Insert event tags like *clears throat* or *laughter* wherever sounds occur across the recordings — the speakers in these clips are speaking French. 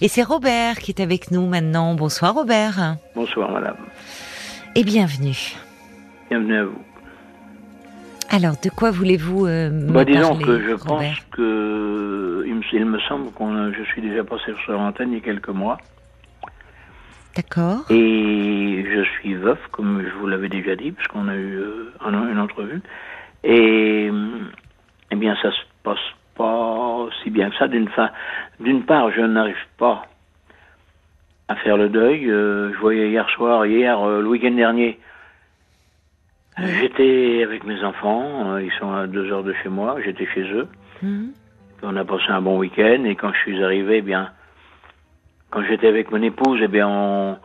Et c'est Robert qui est avec nous maintenant. Bonsoir Robert. Bonsoir madame. Et bienvenue. Bienvenue à vous. Alors, de quoi voulez-vous euh, me Bah, disons parler, que je Robert? pense que il me, il me semble qu'on je suis déjà passé sur l'antenne il y a quelques mois D'accord. et je suis veuf comme je vous l'avais déjà dit puisqu'on a eu euh, un- une entrevue et eh bien ça se passe pas si bien que ça d'une fin d'une part je n'arrive pas à faire le deuil Euh, je voyais hier soir hier euh, le week-end dernier J'étais avec mes enfants, euh, ils sont à deux heures de chez moi, j'étais chez eux. Mhm. On a passé un bon week-end et quand je suis arrivé, eh bien, quand j'étais avec mon épouse, eh bien, on,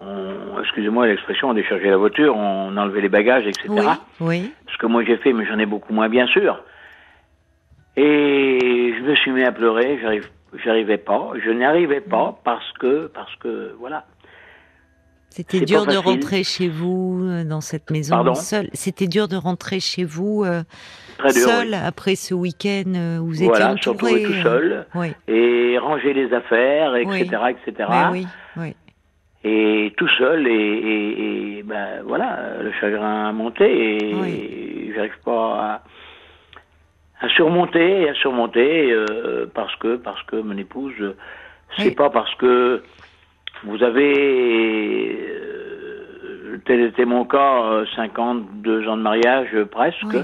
on- excusez-moi l'expression, on déchargeait la voiture, on enlevait les bagages, etc. Oui, oui. Ce que moi j'ai fait, mais j'en ai beaucoup moins, bien sûr. Et je me suis mis à pleurer, j'arrive, j'arrivais pas, je n'y arrivais pas parce que, parce que, voilà. C'était C'est dur de rentrer chez vous euh, dans cette maison Pardon seul. C'était dur de rentrer chez vous euh, Très dur. seul après ce week-end euh, où vous Voilà, étiez se entouré. tout seul. Oui, Et ranger les affaires, etc., etc. oui, oui, oui. et tout seul et, et, et, ben voilà le chagrin a monté et j'arrive pas à, à surmonter et à surmonter euh, parce que parce que mon épouse euh, c'est Oui. pas parce que vous avez euh, tel était mon cas euh, 52 ans de mariage presque Oui.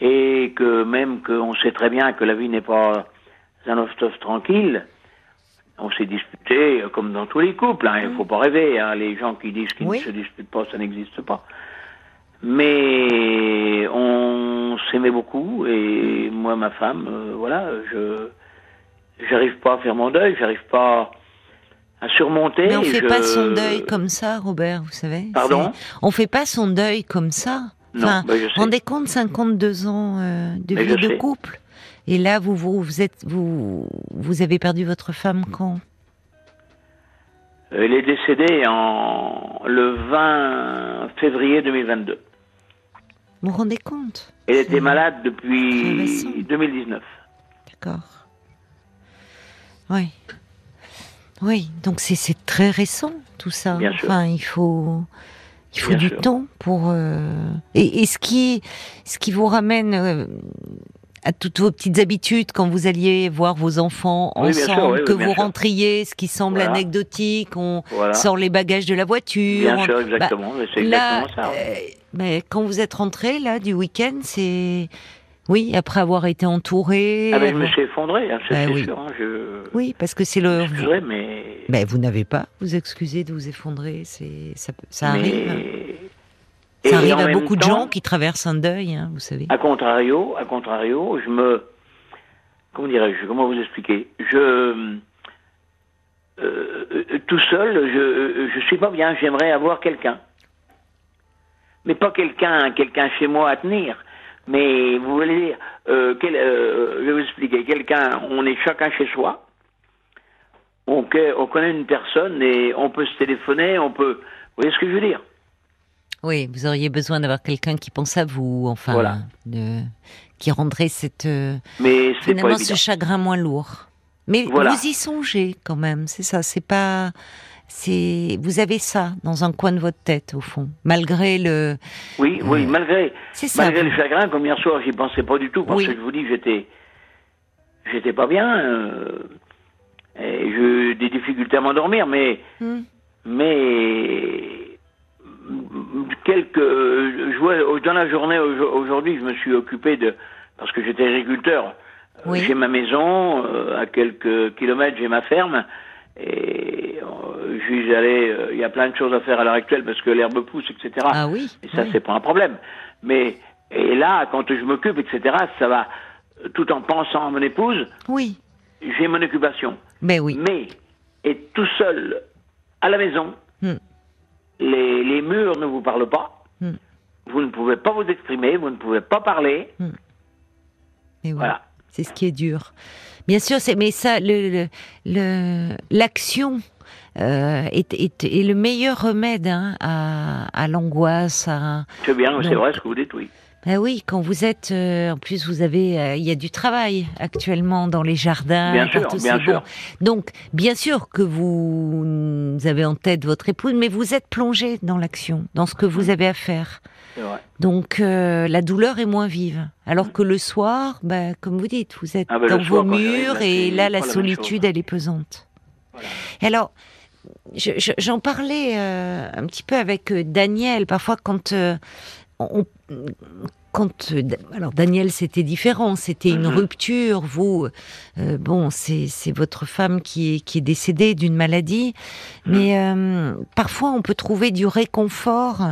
et que même qu'on sait très bien que la vie n'est pas un off-toff tranquille on s'est disputé comme dans tous les couples. hein, Il faut pas rêver. hein, les gens qui disent qu'ils Oui. ne se disputent pas, ça n'existe pas. Mais on s'aimait beaucoup et moi, ma femme, euh, voilà, je j'arrive pas à faire mon deuil, j'arrive pas à surmonter. Mais on fait je- pas son deuil comme ça, Robert, vous savez. Pardon? On fait pas son deuil comme ça. Non, Enfin, bah, je sais. rendez compte, 52 ans euh, de Mais vie de sais. couple. Et là, vous, vous, vous êtes, vous, vous avez perdu votre femme quand? Elle est décédée en le 20 février 2022. Vous vous rendez compte Elle était malade depuis récent. 2019. D'accord. Oui. Oui, donc c'est très récent tout ça. Bien sûr. Enfin, il faut il faut Bien du sûr. temps pour euh, et, et ce qui ce qui vous ramène euh, à toutes vos petites habitudes quand vous alliez voir vos enfants Oui, sûr, ensemble, oui, que vous sûr. rentriez, ce qui semble Voilà. anecdotique, on Voilà. sort les bagages de la voiture. Bien on- sûr, bah, exactement. mais c'est là, exactement ça. euh, mais quand vous êtes rentré là du week-end, c'est oui après avoir été entouré. Ah ben, je me avoir- suis effondré, hein, c'est oui. sûr. hein, je... Oui, parce que c'est le. Excusez, mais... Ben, vous n'avez pas vous excuser de vous effondrer, c'est ça, ça mais- arrive. Ça arrive à beaucoup de gens qui traversent un deuil, hein, vous savez. À contrario, à contrario, je me... Comment dirais-je Comment vous expliquer? Je... euh, euh, tout seul, je euh, je suis pas bien. J'aimerais avoir quelqu'un, mais pas quelqu'un, quelqu'un chez moi à tenir. Mais vous voulez dire, euh, quel- euh, je vais vous expliquer. Quelqu'un, on est chacun chez soi. On, connaît une personne et on peut se téléphoner, on peut. Vous voyez ce que je veux dire? Oui, vous auriez besoin d'avoir quelqu'un qui pense à vous, enfin, Voilà. de- qui rendrait cette euh, Mais finalement ce chagrin moins lourd. Mais Voilà. vous y songez quand même, c'est ça. C'est pas, c'est vous avez ça dans un coin de votre tête au fond, malgré le. Oui, oui, malgré, C'est ça. malgré vous- le chagrin, comme hier soir, j'y pensais pas du tout, parce Oui. que je vous dis, j'étais, j'étais pas bien, euh, et j'ai eu des difficultés à m'endormir, mais, Hmm. mais, quelques, euh, je vois, dans la journée aujo- aujourd'hui, je me suis occupé de, parce que j'étais agriculteur, Oui. j'ai ma maison, euh, à quelques kilomètres, j'ai ma ferme, et euh, allé, euh, il y a plein de choses à faire à l'heure actuelle, parce que l'herbe pousse, etc. Ah oui. Et ça, oui. c'est pas un problème. Mais, et là, quand je m'occupe, etc., ça va, tout en pensant à mon épouse, Oui. j'ai mon occupation. Ben oui. Mais, être tout seul à la maison, Hmm. les, les murs ne vous parlent pas, Hmm. vous ne pouvez pas vous exprimer, vous ne pouvez pas parler, Et oui. voilà. C'est ce qui est dur. Bien sûr, c'est mais ça, le le- le- l'action euh, est, est, est le meilleur remède hein, à, à l'angoisse. À... C'est bien, c'est vrai ce que vous dites, oui. Eh oui, quand vous êtes, euh, en plus vous avez, euh, il y a du travail actuellement dans les jardins. Bien sûr, bien sûr. Donc, bien sûr que vous, vous avez en tête votre épouse, mais vous êtes plongé dans l'action, dans ce que vous avez à faire. Vrai. Donc, euh, la douleur est moins vive. Alors que le soir, bah, comme vous dites, vous êtes Ah bah, dans vos murs là, et là, la solitude, elle est pesante. Voilà. Et alors, je- je- j'en parlais un petit peu avec Daniel. Parfois, quand on, quand euh, alors Daniel, c'était différent. C'était une Mhm. rupture. Vous, euh, bon, c'est c'est votre femme qui est qui est décédée d'une maladie, Mhm. mais euh, parfois on peut trouver du réconfort.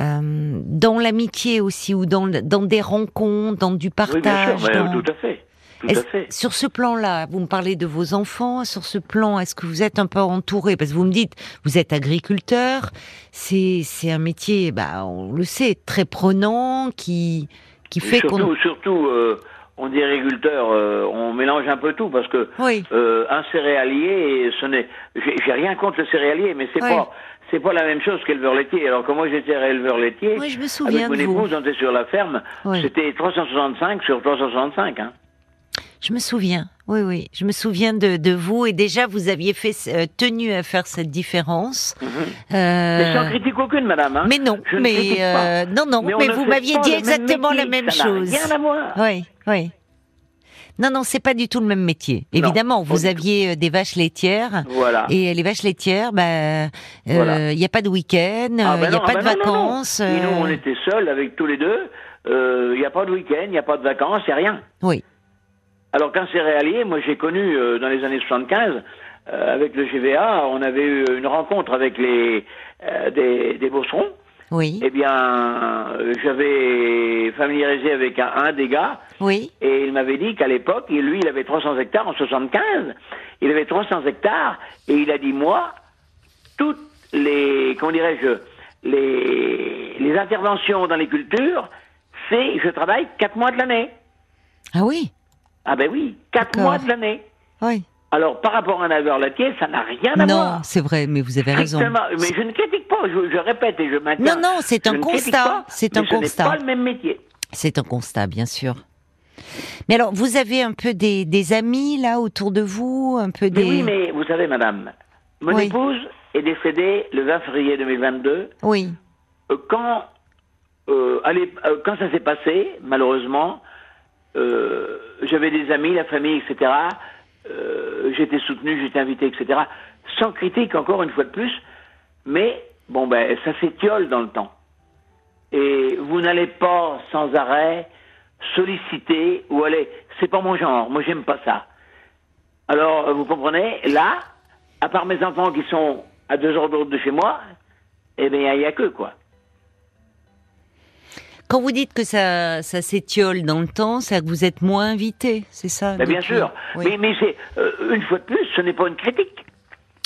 euh, dans l'amitié aussi ou dans, dans des rencontres, dans du Oui, bien partage. sûr, mais, dans- tout à fait. Tout à est-ce- fait. Sur ce plan-là, vous me parlez de vos enfants. Sur ce plan, est-ce que vous êtes un peu entouré? Parce que vous me dites, vous êtes agriculteur. C'est c'est un métier, bah, on le sait, très prenant, qui qui fait qu'on. surtout, surtout euh, on dit agriculteur, euh, on mélange un peu tout parce que Oui, euh, un céréalier, ce n'est, j'ai rien contre le céréalier, mais c'est Oui. pas, c'est pas la même chose qu'éleveur laitier. Alors que moi j'étais éleveur laitier, oui, je me avec souviens mon de vous. épouse, on était sur la ferme, Oui. c'était 365 sur 365. Hein. Je me souviens. Oui, oui, je me souviens de, de vous et déjà vous aviez fait euh, tenu à faire cette différence. Mhm. Euh, Mais sans critique aucune, madame. Hein. mais non, Je mais euh, non, non, mais, vous m'aviez dit exactement la même ça chose. Rien à voir. Oui, oui. Non, non, c'est pas du tout le même métier. Évidemment, vous aviez euh, des vaches laitières. Voilà. Et les vaches laitières, bah, il Voilà. n'y a pas de week-end, il Ah, n'y ben a non, pas ah de ben non, non, non. vacances. Et nous, on euh, était seuls avec tous les deux. Il n'y a pas de week-end, il n'y a pas de vacances, il n'y a rien. Oui, Alors qu'un céréalier, moi j'ai connu euh, dans les années 75, euh, avec le GVA, on avait eu une rencontre avec les euh, des, des bosserons. oui, Eh bien, j'avais familiarisé avec un, un des gars, oui, et il m'avait dit qu'à l'époque, lui, il avait 300 hectares en 75. Il avait 300 hectares, et il a dit, moi, toutes les, comment dirais-je, les, les interventions dans les cultures, c'est, je travaille quatre mois de l'année. ah oui, Ah ben oui, quatre mois de l'année. oui. Alors, par rapport à un éleveur laitier, ça n'a rien à Non, voir. c'est vrai, mais vous avez raison. Mais je ne critique pas, je, je répète et je maintiens. Non, non, c'est un constat, c'est un ce constat. pas le même métier. C'est un constat, bien sûr. Mais alors, vous avez un peu des, des amis là autour de vous, un peu Mais des. oui, mais vous savez, madame, mon Oui. épouse est décédée le 20 février 2022. Oui, Euh, Quand, euh, allez, euh, quand ça s'est passé, malheureusement, euh, j'avais des amis, la famille, etc. Euh, j'étais soutenu, j'étais invité, etc. Sans critique, encore une fois de plus. Mais, bon, ben, ça s'étiole dans le temps. Et vous n'allez pas sans arrêt solliciter ou aller. C'est pas mon genre, moi j'aime pas ça. Alors, euh, vous comprenez, là, à part mes enfants qui sont à deux heures de route de chez moi, eh bien, il n'y a que quoi. Quand vous dites que ça, ça s'étiole dans le temps, c'est que vous êtes moins invité, c'est ça Mais bien sûr. Oui. Mais, mais c'est, euh, une fois de plus, ce n'est pas une critique.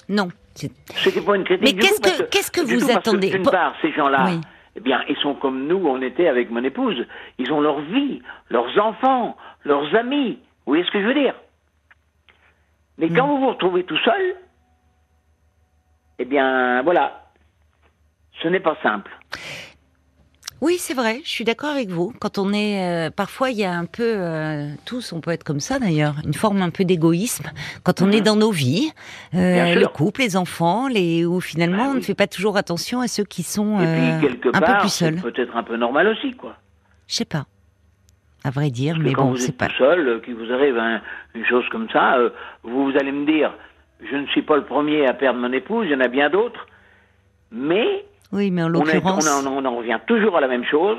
Non. Ce n'est pas une critique. Mais qu'est-ce que- qu'est-ce que vous tout, attendez D'une part, ces gens-là, Oui. eh bien, ils sont comme nous, on était avec mon épouse. Ils ont leur vie, leurs enfants, leurs amis. Vous voyez ce que je veux dire? Mais Hmm. quand vous vous retrouvez tout seul, eh bien, voilà. Ce n'est pas simple. Oui, c'est vrai, je suis d'accord avec vous. Quand on est, euh, parfois, il y a un peu, euh, tous, on peut être comme ça d'ailleurs, une forme un peu d'égoïsme. Quand on est dans nos vies, euh, le couple, les enfants, les, où finalement Ah on ne fait pas toujours attention à ceux qui sont Et puis, quelque un peu plus seuls. peut-être un peu normal aussi, quoi. Je sais pas, à vrai dire, Parce mais que quand bon, vous c'est êtes pas. tout seul, qu'il vous arrive un- une chose comme ça, vous, vous allez me dire, je ne suis pas le premier à perdre mon épouse, il y en a bien d'autres, mais Oui, mais en on, est- on, l'occurrence, en, on en revient toujours à la même chose.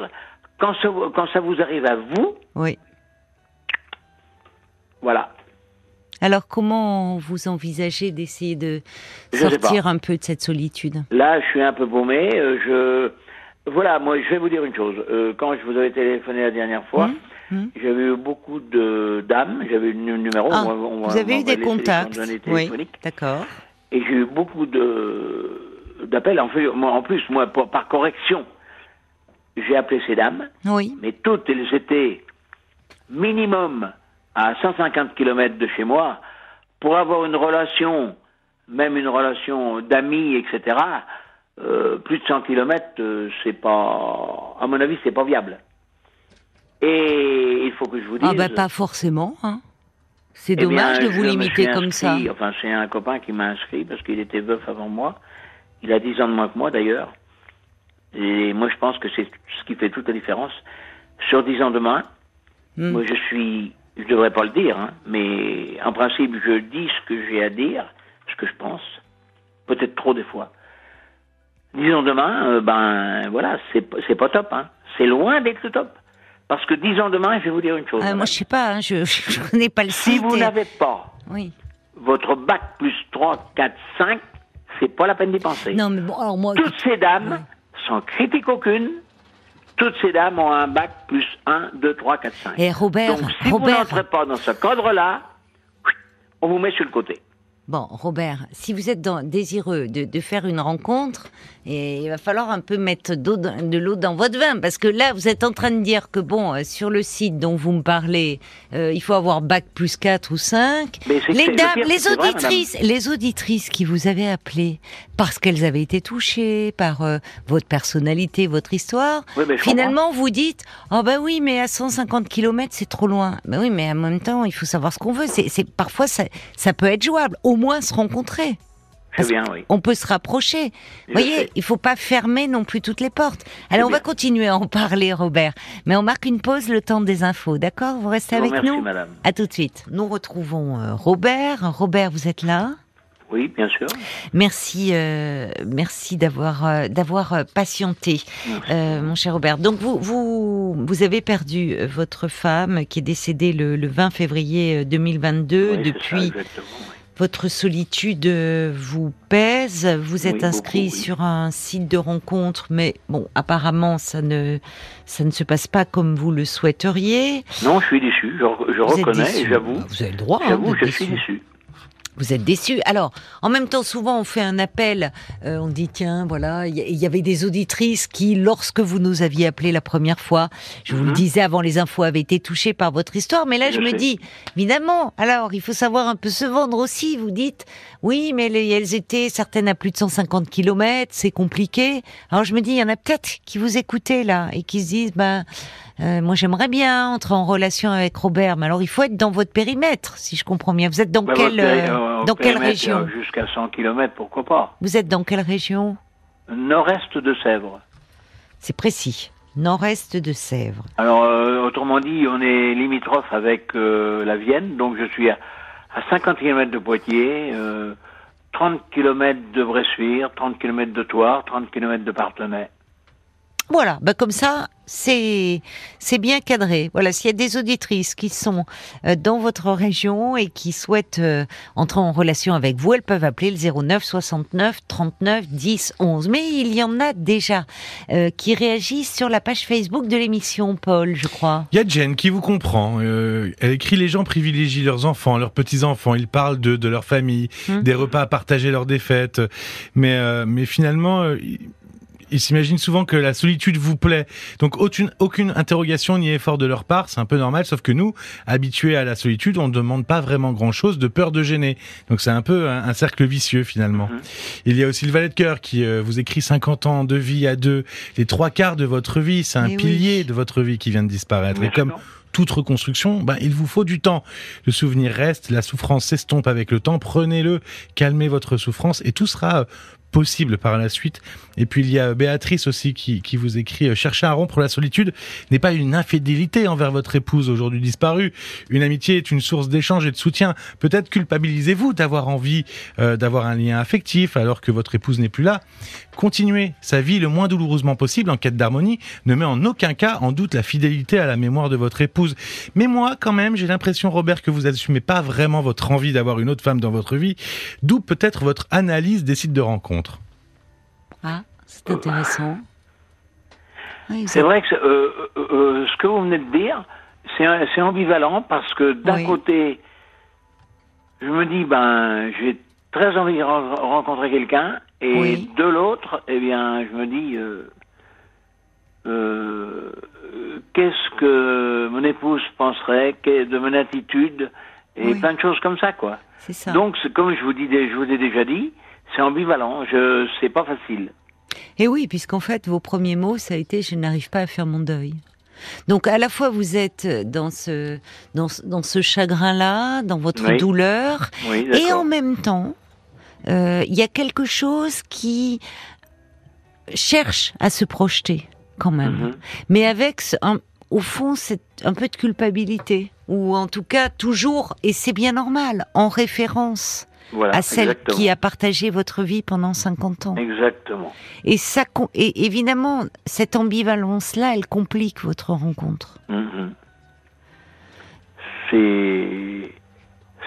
Quand ça, quand ça vous arrive à vous, oui. voilà. Alors, comment vous envisagez d'essayer de sortir un peu de cette solitude? Là, je suis un peu paumé. euh, je, voilà, moi, je vais vous dire une chose. Euh, quand je vous avais téléphoné la dernière fois, Hum, hum. j'avais eu beaucoup de dames, j'avais eu le numéro. Ah, on Vous avez eu des contacts Oui, d'accord. Et j'ai eu beaucoup de d'appels. En, fait, en plus, moi, pour- par correction, j'ai appelé ces dames, Oui, mais toutes, elles étaient minimum à 150 km de chez moi. Pour avoir une relation, même une relation d'amis, etc., euh, plus de 100 km, c'est pas, à mon avis, c'est pas viable. Et il faut que je vous dise. Ah bah pas forcément. Hein. C'est Eh bien, dommage de vous limiter comme ça. Enfin, c'est un copain qui m'a inscrit parce qu'il était veuf avant moi. Il a 10 ans de moins que moi d'ailleurs. Et moi, je pense que c'est ce qui fait toute la différence. Sur 10 ans de moins, Hmm. moi, je suis. Je devrais pas le dire, hein, mais en principe, je dis ce que j'ai à dire, ce que je pense. Peut-être trop des fois. 10 ans demain, euh, ben voilà, c'est pas top. Hein. C'est loin d'être le top. Parce que 10 ans demain, je vais vous dire une chose. Ah, moi je sais pas, hein, je, *laughs* je connais pas le si site. vous et- n'avez pas Oui. votre bac plus 3, 4, 5, c'est pas la peine d'y penser. Non mais bon, alors moi. Toutes ces dames, sans critique aucune, toutes ces dames ont un bac plus 1, 2, 3, 4, 5. Et Robert, Donc si vous Robert. n'entrez pas dans ce cadre-là, on vous met sur le côté. Bon, Robert, si vous êtes dans- désireux de, de faire une rencontre, et il va falloir un peu mettre de l'eau dans votre vin, parce que là, vous êtes en train de dire que bon, euh, sur le site dont vous me parlez, euh, il faut avoir bac plus 4 ou 5. Mais c'est- Les dames, pire, les vrai, auditrices, les auditrices qui vous avaient appelé parce qu'elles avaient été touchées par euh, votre personnalité, votre histoire, Oui, finalement vous dites, oh ben oui, mais à 150 km c'est trop loin. Ben oui, mais en même temps, il faut savoir ce qu'on veut. C'est, c'est parfois ça, ça peut être jouable. Au moins se rencontrer. Bien, oui. On peut se rapprocher. Vous voyez, sais. il faut pas fermer non plus toutes les portes. Alors on va continuer à en parler, Robert. Mais on marque une pause, le temps des infos, d'accord? Vous restez vous avec remercie, nous? madame. À tout de suite. Nous retrouvons euh, Robert. Robert, vous êtes là? Oui, bien sûr. Merci, euh, merci d'avoir euh, d'avoir patienté, euh, mon cher Robert. Donc vous vous vous avez perdu votre femme qui est décédée le, le 20 février euh, 2022. Oui, c'est ça, Depuis. Votre solitude vous pèse? Vous êtes Oui, inscrit beaucoup, oui. sur un site de rencontre, mais bon, apparemment ça ne ça ne se passe pas comme vous le souhaiteriez. Non, je suis déçu. Je, je reconnais j'avoue. Bah, Vous avez le droit. hein, J'avoue, je suis déçu. Déçu. Vous êtes déçus. Alors, en même temps, souvent, on fait un appel. euh, on dit, tiens, voilà, il y, avait des auditrices qui, lorsque vous nous aviez appelé la première fois, je vous le Mhm. disais avant les infos, avaient été touchées par votre histoire. Mais là, je, Je me sais. dis, évidemment, alors, il faut savoir un peu se vendre aussi. Vous dites, oui, mais les- elles étaient certaines à plus de 150 kilomètres, c'est compliqué. Alors, je me dis, il y en a peut-être qui vous écoutaient là et qui se disent, ben, euh, moi, j'aimerais bien entrer en relation avec Robert. Mais alors, il faut être dans votre périmètre, si je comprends bien. Vous êtes dans Bah, quelle, euh, euh, dans quelle périmètre, région Jusqu'à 100 km, pourquoi pas. Vous êtes dans quelle région? Nord-est de Sèvres. C'est précis. Nord-est de Sèvres. Alors, euh, autrement dit, on est limitrophe avec la Vienne, donc je suis à, à 50 km de Poitiers, euh, 30 km de Bressuire, 30 km de Toire, 30 km de Partenay. Voilà, bah comme ça, c'est c'est bien cadré. Voilà, s'il y a des auditrices qui sont euh, dans votre région et qui souhaitent euh, entrer en relation avec vous, elles peuvent appeler le 09 69 39 10 11. Mais il y en a déjà euh, qui réagissent sur la page Facebook de l'émission, Paul, je crois. Il y a Jen qui vous comprend. euh, elle écrit les gens privilégient leurs enfants, leurs petits enfants. Ils parlent de de leur famille, Mhm. des repas à partager lors des fêtes. Mais euh, mais finalement. Ils- s'imaginent souvent que la solitude vous plaît. Donc aucune, aucune interrogation ni effort de leur part, c'est un peu normal, sauf que nous, habitués à la solitude, on ne demande pas vraiment grand-chose de peur de gêner. Donc c'est un peu un, un cercle vicieux finalement. Mhm. Il y a aussi le valet de cœur qui euh, vous écrit 50 ans de vie à deux, les trois quarts de votre vie, c'est un oui. pilier de votre vie qui vient de disparaître. Et comme toute reconstruction, ben, il vous faut du temps. Le souvenir reste, la souffrance s'estompe avec le temps. Prenez-le, calmez votre souffrance et tout sera euh, possible par la suite. Et puis il y a Béatrice aussi qui, qui vous écrit euh, chercher à rompre la solitude n'est pas une infidélité envers votre épouse aujourd'hui disparue. Une amitié est une source d'échange et de soutien. Peut-être culpabilisez-vous d'avoir envie euh, d'avoir un lien affectif alors que votre épouse n'est plus là. Continuez sa vie le moins douloureusement possible en quête d'harmonie ne met en aucun cas en doute la fidélité à la mémoire de votre épouse. Mais moi, quand même, j'ai l'impression, Robert, que vous assumez pas vraiment votre envie d'avoir une autre femme dans votre vie, d'où peut-être votre analyse des sites de rencontres. Ah, c'est intéressant. Oui, vous C'est vrai que euh, euh, euh, ce que vous venez de dire, c'est ambivalent parce que d'un Oui. côté, je me dis, ben, j'ai très envie de ren- rencontrer quelqu'un, et Oui. de l'autre, eh bien, je me dis, euh, qu'est-ce que mon épouse penserait de mon attitude et plein de choses comme ça, quoi. c'est ça. Donc, comme je vous dis, je vous ai déjà dit, c'est ambivalent. Je, c'est pas facile. Et oui, puisqu'en fait, vos premiers mots, ça a été je n'arrive pas à faire mon deuil. Donc à la fois vous êtes dans ce dans, dans ce chagrin-là, dans votre Oui. douleur, Oui, et en même temps, euh, il y a quelque chose qui cherche à se projeter quand même, Mhm. mais avec un- au fond c'est un peu de culpabilité ou en tout cas toujours et c'est bien normal en référence Voilà, à celle exactement. qui a partagé votre vie pendant 50 ans. Exactement. Et ça, et évidemment, cette ambivalence-là, elle complique votre rencontre. Mhm. C'est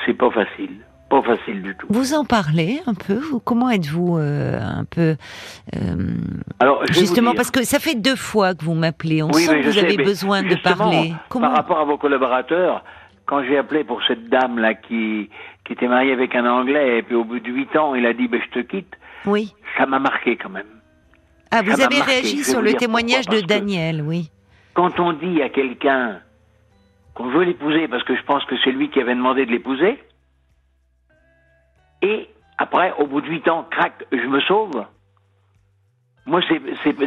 c'est pas facile, pas facile du tout. Vous en parlez un peu vous Comment êtes-vous euh, un peu euh, Alors justement parce que ça fait deux fois que vous m'appelez. On Oui, sent que vous sais, avez besoin de parler. Comment Par rapport à vos collaborateurs, quand j'ai appelé pour cette dame là qui qui était mariée avec un Anglais et puis au bout de huit ans il a dit ben je te quitte, Oui. ça m'a marqué quand même. Ah, vous avez marqué, réagi sur le témoignage de Daniel, oui. Quand on dit à quelqu'un qu'on veut l'épouser parce que je pense que c'est lui qui avait demandé de l'épouser, et après, au bout de huit ans, crac, je me sauve. Moi,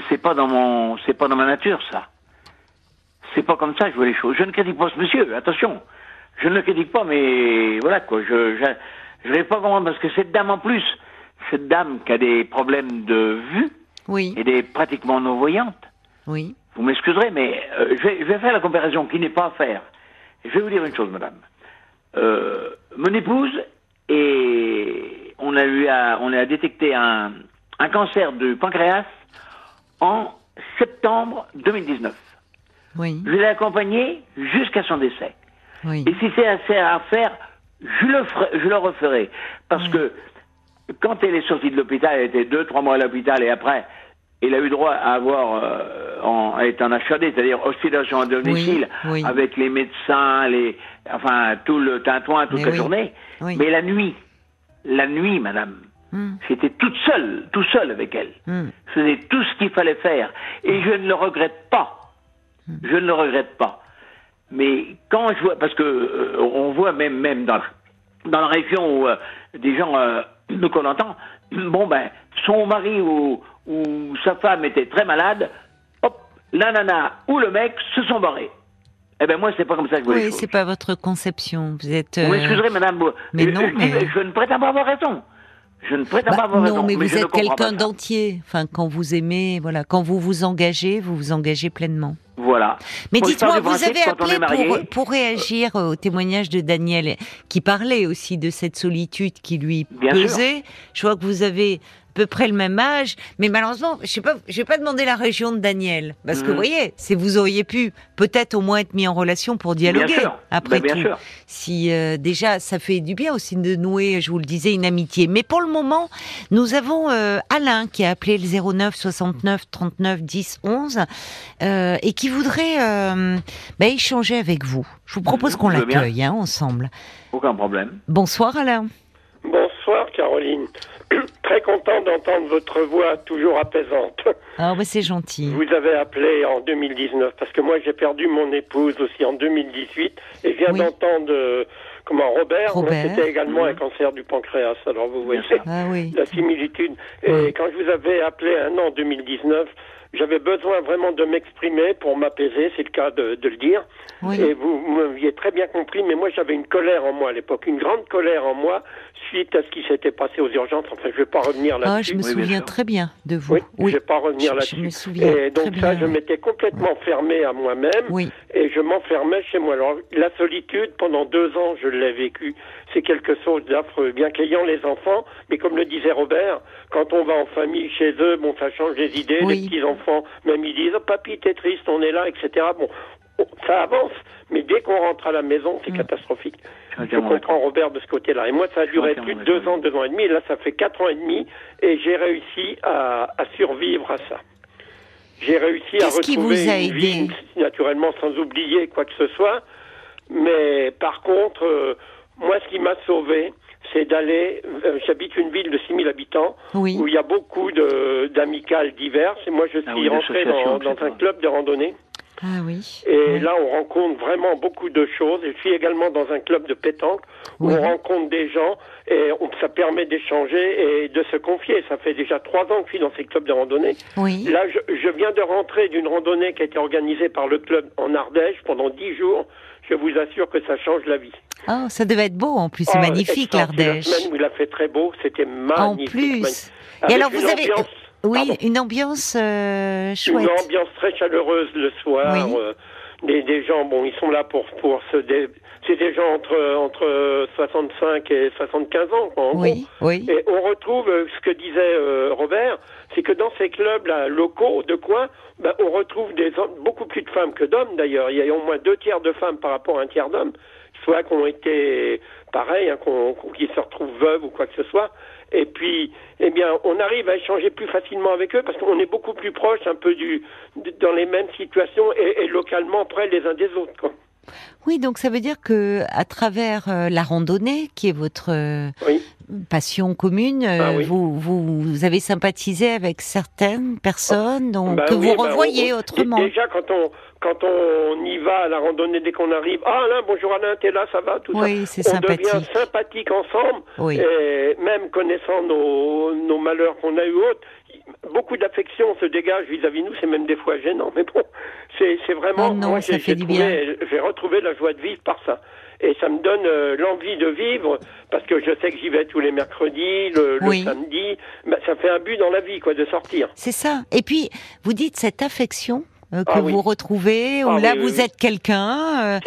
c'est pas dans mon c'est pas dans ma nature ça. C'est pas comme ça que je vois les choses. Je ne critique pas ce monsieur. Attention, je ne le critique pas, mais voilà quoi. Je je je vais pas comprendre parce que cette dame en plus, cette dame qui a des problèmes de vue Oui, et des pratiquement non voyantes. oui. Vous m'excuserez, mais euh, je, vais, je vais faire la comparaison qui n'est pas à faire. Je vais vous dire une chose, madame. Euh, mon épouse, et on a eu à, on a détecté un, un cancer du pancréas en septembre 2019. Oui, Je l'ai accompagnée jusqu'à son décès. Oui. Et si c'est assez à faire, je le, ferai, je le referai. Parce que quand elle est sortie de l'hôpital, elle était deux, trois mois à l'hôpital et après, elle a eu droit à avoir, euh, en, à être en HAD, c'est-à-dire hospitalisation à domicile, oui. avec les médecins, les, enfin, tout le tintouin toute Mais la oui. journée. Mais la nuit, la nuit, madame, Hmm, j'étais toute seule, tout seul avec elle. hmm. Je faisais tout ce qu'il fallait faire. Et je ne le regrette pas. Je ne le regrette pas. Mais quand je vois, parce que euh, on voit même même dans la, dans la région où euh, des gens euh, nous qu'on entend, *clears throat* bon ben son mari ou, ou sa femme était très malade, hop, la nana ou le mec se sont barrés. Eh ben moi c'est pas comme ça que je vois Oui, c'est pas votre conception. Vous êtes. Vous euh, m'excuserez madame, vous- mais *laughs* je- non, je, mais- ne prétends pas avoir raison. Je ne prétends Bah, pas avoir non, raison. mais vous êtes quelqu'un d'entier. Enfin, quand vous aimez, voilà, quand vous vous engagez, vous vous engagez pleinement. Voilà. Mais dites-moi, vous avez appelé pour, pour réagir au témoignage de Daniel, qui parlait aussi de cette solitude qui lui Bien pesait. Je vois que vous avez peu près le même âge, mais malheureusement, je sais pas, je vais pas demander la région de Daniel, parce que Mhm. vous voyez, c'est vous auriez pu peut-être au moins être mis en relation pour dialoguer. Bien sûr. Après Ben, bien tout, sûr. si euh, déjà ça fait du bien aussi de nouer, je vous le disais, une amitié. Mais pour le moment, nous avons euh, Alain qui a appelé le 09 69 39 10 11 euh, et qui voudrait euh, bah, échanger avec vous. Je vous propose Mhm, qu'on l'accueille hein, ensemble. Aucun problème. Bonsoir Alain. Bonsoir Caroline. *coughs* Très content d'entendre votre voix toujours apaisante. Ah bah c'est gentil. Vous avez appelé en 2019 parce que moi j'ai perdu mon épouse aussi en 2018 et je viens Oui. d'entendre euh, comment Robert, Robert. c'était également un cancer du pancréas. Alors vous voyez. Ah oui. la similitude. Et quand je vous avais appelé un an en 2019, j'avais besoin vraiment de m'exprimer pour m'apaiser, c'est le cas de, de le dire. Oui. Et vous m'aviez très bien compris, mais moi j'avais une colère en moi à l'époque, une grande colère en moi suite à ce qui s'était passé aux urgences. Enfin, je ne vais pas revenir Ah, là-dessus. je me Oui, souviens très bien de vous. Oui, je ne vais pas revenir là-dessus. je me souviens Et donc très ça, bien, je m'étais complètement fermé à moi-même Oui. et je m'enfermais chez moi. Alors la solitude, pendant deux ans, je l'ai vécu. C'est quelque chose d'affreux. Bien qu'ayant les enfants, mais comme le disait Robert, quand on va en famille chez eux, bon, ça change les idées. Oui. Les petits enfants, même ils disent, oh, papy, t'es triste, on est là, etc. Bon, oh, ça avance, mais dès qu'on rentre à la maison, c'est Mm. catastrophique. Je comprends Robert de ce côté-là. Et moi, ça a duré plus de deux ans, deux ans et demi. Et là, ça fait quatre ans et demi. Et j'ai réussi à, à survivre à ça. J'ai réussi à Qu'est-ce qui retrouver vous a une vie, aidé naturellement, sans oublier quoi que ce soit. Mais par contre, euh, moi, ce qui m'a sauvé, c'est d'aller. euh, J'habite une ville de 6000 habitants Oui. où il y a beaucoup de- d'amicales diverses. Et moi, je Ah suis oui, rentré dans, un club de randonnée Ah oui. Et Oui. là, on rencontre vraiment beaucoup de choses. Je suis également dans un club de pétanque où Oui. on rencontre des gens et on- ça permet d'échanger et de se confier. Ça fait déjà trois ans que je suis dans ces clubs de randonnée. Oui. Là, je, je viens de rentrer d'une randonnée qui a été organisée par le club en Ardèche pendant dix jours. Je vous assure que ça change la vie. Oh, ça devait être beau en plus, c'est Ah, magnifique l'Ardèche. La semaine où il a fait très beau, c'était En magnifique. plus. magnifique. Et alors une vous avez, ambiance- oui, Pardon. une ambiance euh, Une chouette. ambiance très chaleureuse le soir. Oui. euh, des, des gens, bon, ils sont là pour pour se dé... c'est des gens entre entre 65 et 75 ans, quoi, en Oui, oui. Et on retrouve ce que disait euh, Robert, c'est que dans ces clubs là locaux de coin, ben, on retrouve des beaucoup plus de femmes que d'hommes d'ailleurs. Il y a au moins deux tiers de femmes par rapport à un tiers d'hommes, soit qu'on été pareil, hein, qui se retrouvent veuves ou quoi que ce soit. Et puis, eh bien, on arrive à échanger plus facilement avec eux parce qu'on est beaucoup plus proche, un peu du, dans les mêmes situations et, et localement près les uns des autres. Quoi. Oui, donc ça veut dire que à travers euh, la randonnée, qui est votre euh, Oui. passion commune, euh, Ah oui. vous, vous vous avez sympathisé avec certaines personnes donc, Ben que oui, vous ben, revoyez on- autrement. Déjà, quand on quand on y va à la randonnée, dès qu'on arrive, ah Alain, bonjour Alain, t'es là, ça va, tout Oui, c'est ça. On devient sympathique. sympathique ensemble. Et même connaissant nos, nos malheurs qu'on a eu autres, beaucoup d'affection se dégage vis-à-vis de nous, c'est même des fois gênant, mais bon, c'est vraiment. Oh non, moi, j'ai- retrouvé la joie de vivre par ça. Et ça me donne euh, l'envie de vivre, parce que je sais que j'y vais tous les mercredis, le, le samedi. Ben, ça fait un but dans la vie, quoi, de sortir. C'est ça. Et puis, vous dites cette affection que Ah oui. vous retrouvez, où Ah là oui, vous oui, êtes quelqu'un, euh,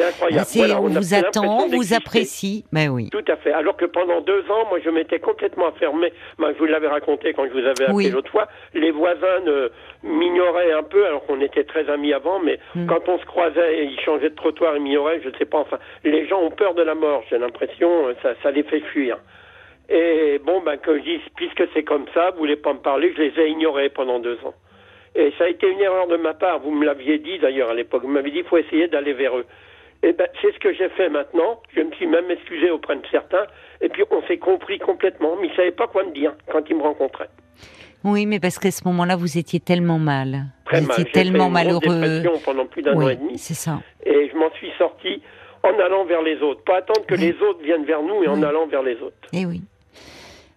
C'est Voilà, on on vous attend, l'impression vous apprécie. Ben oui. Tout à fait. Alors que pendant deux ans, moi, je m'étais complètement fermé. Ben, je vous l'avais raconté quand je vous avais appelé l'autre fois. Les voisins ne- m'ignoraient un peu, alors qu'on était très amis avant, mais Hmm. quand on se croisait et ils changeaient de trottoir, ils m'ignoraient, je ne sais pas. Enfin, les gens ont peur de la mort, j'ai l'impression, euh, ça, ça les fait fuir. Et bon, ben, que je dis, puisque c'est comme ça, vous voulez pas me parler, je les ai ignorés pendant deux ans. Et ça a été une erreur de ma part. Vous me l'aviez dit d'ailleurs à l'époque. Vous m'avez dit, il faut essayer d'aller vers eux. Eh ben, c'est ce que j'ai fait maintenant. Je me suis même excusé auprès de certains. Et puis, on s'est compris complètement. Mais ils savaient pas quoi me dire quand ils me rencontraient. Oui, mais parce qu'à ce moment-là, vous étiez tellement mal. Très vous mal. étiez J'ai fait tellement une malheureux. pendant plus d'un an et demi. c'est ça. Et je m'en suis sorti en allant vers les autres. Pas attendre que Oui. les autres viennent vers nous et en allant vers les autres. Eh oui.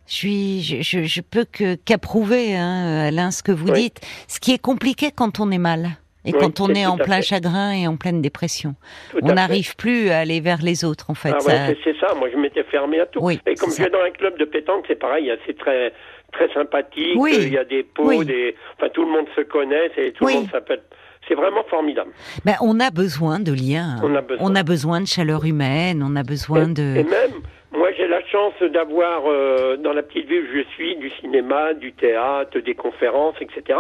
Je suis, je, je, je peux que qu'approuver, hein, Alain, ce que vous Oui. dites. Ce qui est compliqué quand on est mal et Oui, quand on est en plein fait. chagrin et en pleine dépression. Tout on n'arrive plus à aller vers les autres, en fait. Ah Ça- ouais, c'est- ça. Moi, je m'étais fermé à tout. Oui, et comme je vais dans un club de pétanque, c'est pareil. C'est très très sympathique. Oui. Il y a des pots, Oui. des. Enfin, tout le monde se connaît. C'est tout le monde s'appelle. C'est vraiment formidable. Ben, on a besoin de liens. hein. On a besoin. On a besoin de chaleur humaine. On a besoin Et, de. et même, chance d'avoir euh, dans la petite ville où je suis du cinéma, du théâtre, des conférences, etc.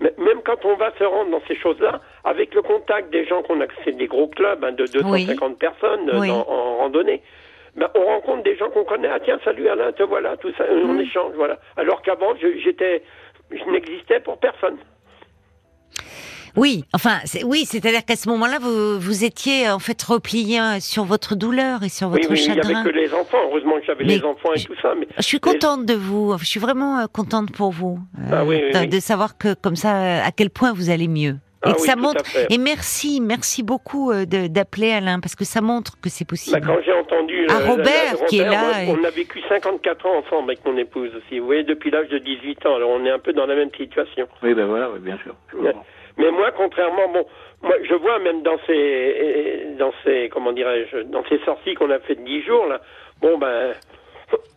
Mais même quand on va se rendre dans ces choses-là, avec le contact des gens qu'on a, c'est des gros clubs hein, de 250 personnes euh, Oui. dans- en randonnée. Ben, on rencontre des gens qu'on connaît. Ah tiens, salut Alain, te voilà, tout ça. On Mm. échange, voilà. Alors qu'avant, je- j'étais, je n'existais pour personne. Oui, enfin, oui, c'est-à-dire qu'à ce moment-là, vous, vous étiez en fait replié euh, sur votre douleur et sur Oui, votre oui, il n'y chagrin. avait que les enfants. Heureusement que j'avais les enfants et je- tout ça. Mais Je suis contente de vous. Je suis vraiment euh, contente pour vous. euh, Ah oui, oui, de, oui. de savoir que comme ça, euh, à quel point vous allez mieux. Et Ah que oui, ça montre. à. Et merci, merci beaucoup euh, d'appeler Alain parce que ça montre que c'est possible. Bah, quand j'ai entendu euh, Robert, la- qui est là, moi, et- on a vécu 54 ans ensemble avec mon épouse aussi. Vous voyez, depuis l'âge de 18 ans. Alors on est un peu dans la même situation. Oui, ben voilà, oui, bien sûr. Ouais. Mais moi, contrairement, bon, moi, je vois même dans ces, dans ces, comment dirais-je, dans ces sorties qu'on a fait de 10 jours là. Bon ben,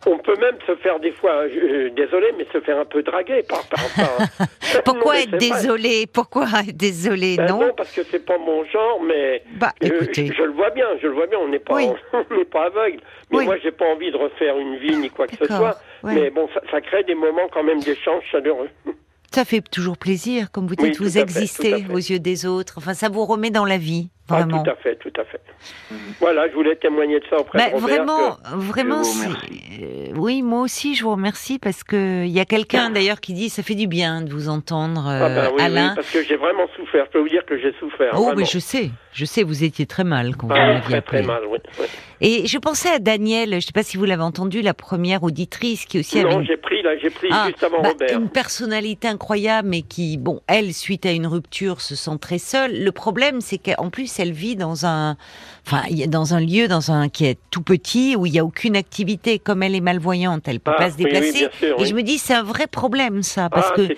on peut même se faire des fois, euh, désolé, mais se faire un peu draguer par, par, par- *laughs* Pourquoi Non, être désolé? Pourquoi être désolé? Ben Non. non, parce que c'est pas mon genre, mais Bah, euh, je, je le vois bien, je le vois bien. On n'est pas, Oui. *laughs* on n'est pas aveugle. Mais Oui. moi, j'ai pas envie de refaire une vie ni quoi que ce soit. ouais. Mais bon, ça, ça crée des moments quand même d'échange chaleureux. *laughs* Ça fait toujours plaisir, comme vous dites, vous existez aux yeux des autres. Enfin, ça vous remet dans la vie, vraiment. Ah, tout à fait, tout à fait. Voilà, je voulais témoigner de ça auprès Bah, de Robert. vraiment, que- vraiment, euh, oui, moi aussi, je vous remercie parce que il y a quelqu'un d'ailleurs qui dit ça fait du bien de vous entendre, Ah euh, ben oui, oui, Alain. parce que j'ai vraiment souffert. Je peux vous dire que j'ai souffert. oh, vraiment. mais je sais, je sais, vous étiez très mal quand vous Ah, m'aviez très très appelé. mal, oui. oui. Et je pensais à Daniel, je ne sais pas si vous l'avez entendu, la première auditrice qui aussi avait Non, une j'ai pris là, j'ai pris Ah, juste avant bah, Robert. une personnalité incroyable, mais qui, bon, elle, suite à une rupture, se sent très seule. Le problème, c'est qu'en plus, elle vit dans un, enfin, dans un lieu, dans un qui est tout petit, où il y a aucune activité. Comme elle est malvoyante, elle peut Ah, pas se oui, oui, déplacer. Et je me dis, c'est un vrai problème, ça, parce ah, que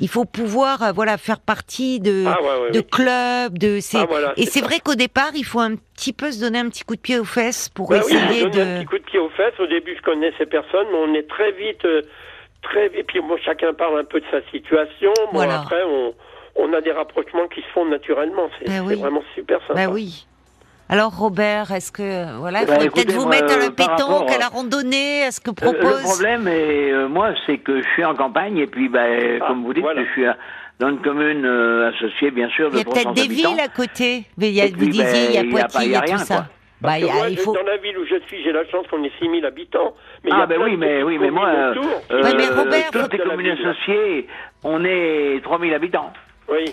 il faut pouvoir, euh, voilà, faire partie de, Ah, ouais, ouais, de clubs, de. Ah, voilà, et c'est vrai qu'au départ, il faut un petit peu se donner un petit coup de pied aux fesses pour Bah essayer donnais un de. petit coup de pied aux fesses. Au début, je connaissais personne, mais on est très vite, euh, très vite. Puis bon, chacun parle un peu de sa situation. Bon, Voilà. après, on, on a des rapprochements qui se font naturellement. C'est oui. vraiment super sympa. Bah oui. Alors Robert, est-ce que voilà, il Bah, faudrait écoutez, peut-être vous mettre à la euh, pétanque, à la randonnée, à ce que Euh, propose. Le problème, est, euh, moi, c'est que je suis en campagne et puis, bah, comme vous dites, voilà. je suis à- dans une commune euh, associée, bien sûr, il y a peut-être 300 des villes à côté. Mais il y a, vous puis, disiez, ben, il y a il y a pas- Poitiers, y a tout rien, ça. quoi. Bah, a- moi, il faut. dans la ville où je suis, j'ai la chance qu'on ait 6000 habitants. Mais Ah, ben oui, mais, oui, mais moi, euh, euh, Ouais, mais Robert, toutes faut- les communes associées, on est 3000 habitants. Oui.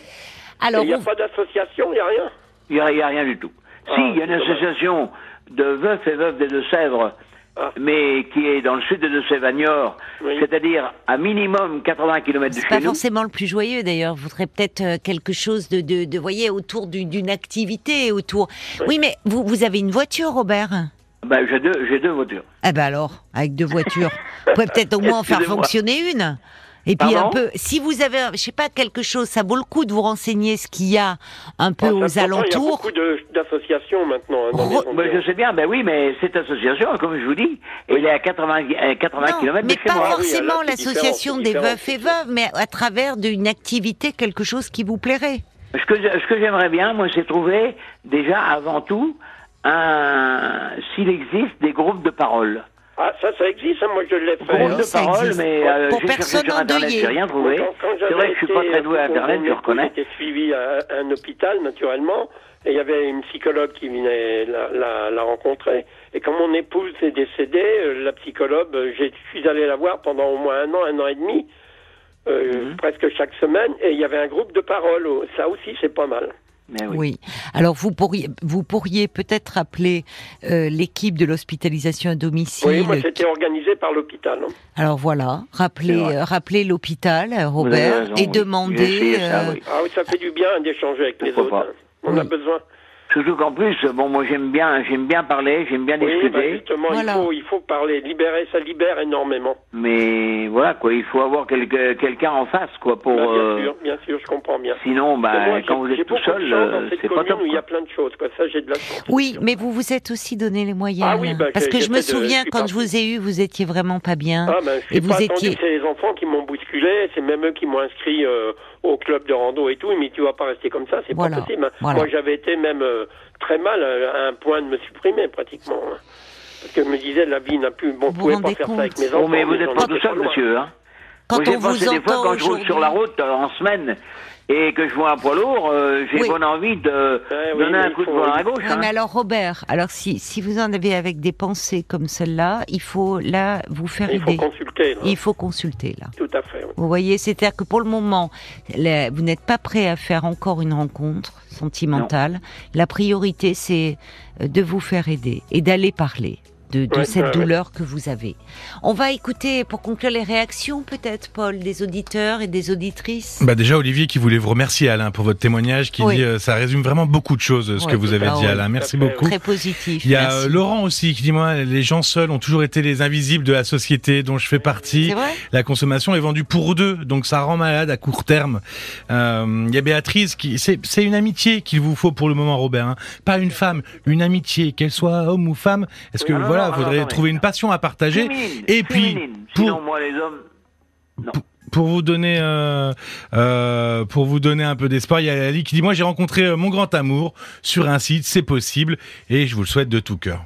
Alors, il n'y a pas d'association, il n'y a rien. Il n'y a, rien du tout. Ah, si, il y a une association de veufs et veuves des Deux-Sèvres, Ah. mais qui est dans le sud de Deux-Sèvres, à Niort, Oui. c'est-à-dire à minimum 80 km de chez pas nous. forcément le plus joyeux d'ailleurs. Vous voudrez peut-être euh, quelque chose de, de, de voyez, autour d'une activité, autour. Oui, mais vous, vous avez une voiture, Robert? Ben, j'ai deux, j'ai deux voitures. Eh ben alors, avec deux voitures, *laughs* vous pouvez peut-être au moins en faire fonctionner une. Et puis Pardon un peu, si vous avez, je sais pas, quelque chose, ça vaut le coup de vous renseigner ce qu'il y a un peu Ah, ça, aux pourtant, Il y a alentours. beaucoup d'associations maintenant. hein, dans Re-. Ben, je sais bien, ben oui, mais cette association, comme je vous dis, elle est à 80, à 80 Non, km mais pas moi. forcément Oui, l'association des veufs et veuves, mais à travers d'une activité, quelque chose qui vous plairait. Ce que, ce que j'aimerais bien, moi, c'est trouver, déjà, avant tout, un, s'il existe des groupes de parole. Ah, ça, ça existe, hein, moi je l'ai fait. Groupes hein. de ça parole, existe. mais euh, Pour Internet, endeuillées. j'ai rien trouvé. C'est vrai que je suis pas très doué à Internet, je reconnais. J'étais suivi à un hôpital, naturellement, et il y avait une psychologue qui venait la, la, la rencontrer. Et quand mon épouse est décédée, euh, la psychologue, euh, je suis allé la voir pendant au moins un an, un an et demi, euh, Mhm. presque chaque semaine, et il y avait un groupe de parole. Oh, Ça aussi, c'est pas mal. Mais oui. Oui. Alors vous pourriez, vous pourriez peut-être appeler euh, l'équipe de l'hospitalisation à domicile. Oui, moi c'était organisé par l'hôpital. hein. Alors voilà, rappelez, euh, rappelez l'hôpital, euh, Robert, raison, et oui. Euh, oui. Ah oui, ça fait du bien d'échanger avec les Pourquoi autres. pas. hein. On a besoin. Surtout qu'en plus, bon, moi j'aime bien, j'aime bien parler, j'aime bien Oui, bah, discuter, justement, Voilà. il, faut, il faut parler. Libérer, ça libère énormément. mais voilà quoi, il faut avoir quelqu'un en face quoi pour. Bah, bien euh, sûr, bien sûr, je comprends bien. Sinon, bah, moi, quand vous êtes tout seul, euh, c'est pas top. où il y a plein de choses, quoi. Ça, j'ai de la chance. Oui, mais vous vous êtes aussi donné les moyens. Ah oui, bah, Parce que je me de- souviens quand je vous ai eu, vous étiez vraiment pas bien. Ah, ben, je suis et vous pas étiez. c'est les enfants qui m'ont bousculé, c'est même eux qui m'ont inscrit euh, au club de rando et tout, mais tu vas pas rester comme ça, c'est pas possible. Moi, j'avais été même euh, très mal à un point de me supprimer, pratiquement. hein. Parce que je me disais, la vie n'a plus... Bon, Vous vous pas faire compte ça avec mes Oh, enfants. mais vous n'êtes pas tout seul, monsieur. Hein. Quand Moi, j'ai on vous pensé des fois entend quand je roule sur la route euh, en semaine et que je vois un poids lourd, euh, j'ai Oui. bonne envie de oui, donner un coup de volant à gauche. Ouais, hein. mais alors Robert, alors si si vous en avez avec des pensées comme celle-là, il faut là vous faire Il faut aider. consulter, là. Il faut consulter là. tout à fait. oui. Vous voyez, c'est-à-dire que pour le moment, vous n'êtes pas prêt à faire encore une rencontre sentimentale. La priorité, c'est euh, de vous faire aider et d'aller parler de, de Ouais, cette douleur que vous avez. On va écouter, pour conclure, les réactions peut-être, Paul, des auditeurs et des auditrices. Bah déjà Olivier qui voulait vous remercier Alain pour votre témoignage qui Oui. dit euh, ça résume vraiment beaucoup de choses euh, ce Ouais, que vous avez ah dit Alain. Merci beaucoup. Très positif. Il y a merci. euh, Laurent aussi qui dit moi les gens seuls ont toujours été les invisibles de la société dont je fais partie. C'est vrai? La consommation est vendue pour deux, donc ça rend malade à court terme. Euh, Il y a Béatrice qui, c'est c'est une amitié qu'il vous faut pour le moment, Robert. hein. Pas une femme, une amitié, qu'elle soit homme ou femme. Est-ce que Non, non, voilà, non, non, faudrait non, trouver une passion à partager Féminine, Et puis, féminine. pour- Sinon, moi, les hommes. pour vous donner euh, euh, pour vous donner un peu d'espoir, il y a Ali qui dit moi j'ai rencontré euh, mon grand amour sur un site, c'est possible et je vous le souhaite de tout cœur.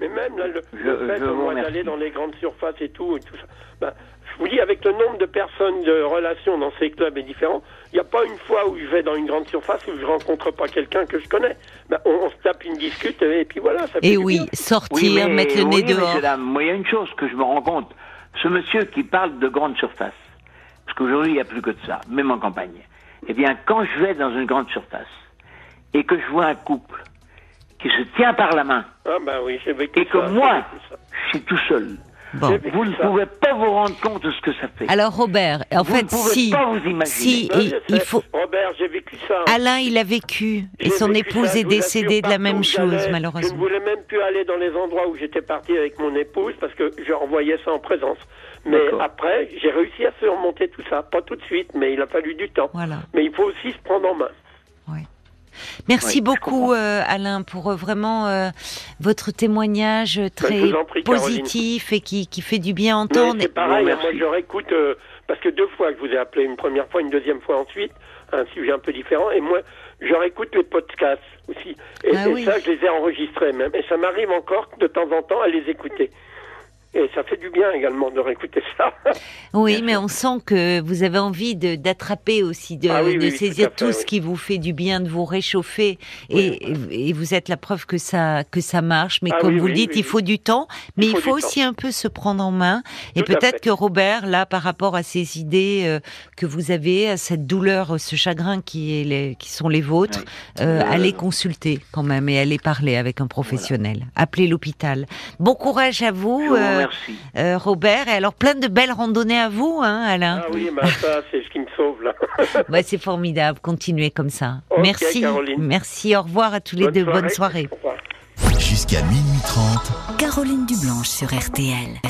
Mais même là, le, Je- le fait d'aller dans les grandes surfaces et tout, et tout ça, ben, je vous dis, avec le nombre de personnes, de relations dans ces clubs est différent. Il n'y a pas une fois où je vais dans une grande surface où je rencontre pas quelqu'un que je connais. Ben, on, on se tape une discute et puis voilà. Ça fait Et oui, bien. sortir, mais- mettre le nez oui, dehors. messieurs, dames, moi, il y a une chose que je me rends compte. Ce monsieur qui parle de grande surface, parce qu'aujourd'hui, il n'y a plus que de ça, même en campagne. Eh bien, quand je vais dans une grande surface et que je vois un couple qui se tient par la main Ah ben oui, vécu et que ça, moi, vécu ça. je suis tout seul, Bon. Vous ne pouvez pas vous rendre compte de ce que ça fait. Alors Robert, en vous fait, ne pouvez si, pas vous imaginer. si, Euh, il, je il sais. faut. Robert, j'ai vécu ça. Alain, il a vécu et J'ai son vécu épouse ça, est je vous assure, décédée de la partout même chose, j'allais, Je ne malheureusement. voulais même plus aller dans les endroits où j'étais parti avec mon épouse parce que je renvoyais ça en présence. Mais D'accord. après, j'ai réussi à surmonter tout ça. Pas tout de suite, mais il a fallu du temps. Voilà. Mais il faut aussi se prendre en main. Merci Oui, beaucoup, euh, Alain, pour euh, vraiment euh, votre témoignage très prie, Caroline. positif et qui, qui fait du bien entendre. c'est pareil, hein, moi je réécoute parce que deux fois que je vous ai appelé, une première fois, une deuxième fois ensuite, un sujet un peu différent, et moi je réécoute les podcasts aussi. Et, Ah et oui. ça, je les ai enregistrés même. Et ça m'arrive encore de temps en temps à les écouter. Et ça fait du bien également de réécouter *laughs* ça. Oui, mais on sent que vous avez envie de d'attraper aussi, de, Ah oui, de oui, oui, saisir tout fait, ce oui. qui vous fait du bien, de vous réchauffer, Oui. et, et vous êtes la preuve que ça que ça marche. Mais Ah comme oui, vous le dites, oui, il faut du temps, mais il faut faut, du temps. aussi un peu se prendre en main. Et Tout peut-être que Robert, là, par rapport à ces idées euh, que vous avez, à cette douleur, ce chagrin qui est les, qui sont les vôtres, euh, Euh, allez consulter quand même et allez parler avec un professionnel. Appelez l'hôpital. Bon courage à vous remercie. euh, Robert. Et alors, plein de belles randonnées à vous, hein, Alain. Ah oui, bah ça, c'est ce qui me sauve là. *laughs* Ouais, c'est formidable. Continuez comme ça. Merci. Caroline. Merci. Au revoir à tous les deux. Bonne soirée. Au revoir. Jusqu'à minuit 30. Caroline Dublanche sur RTL.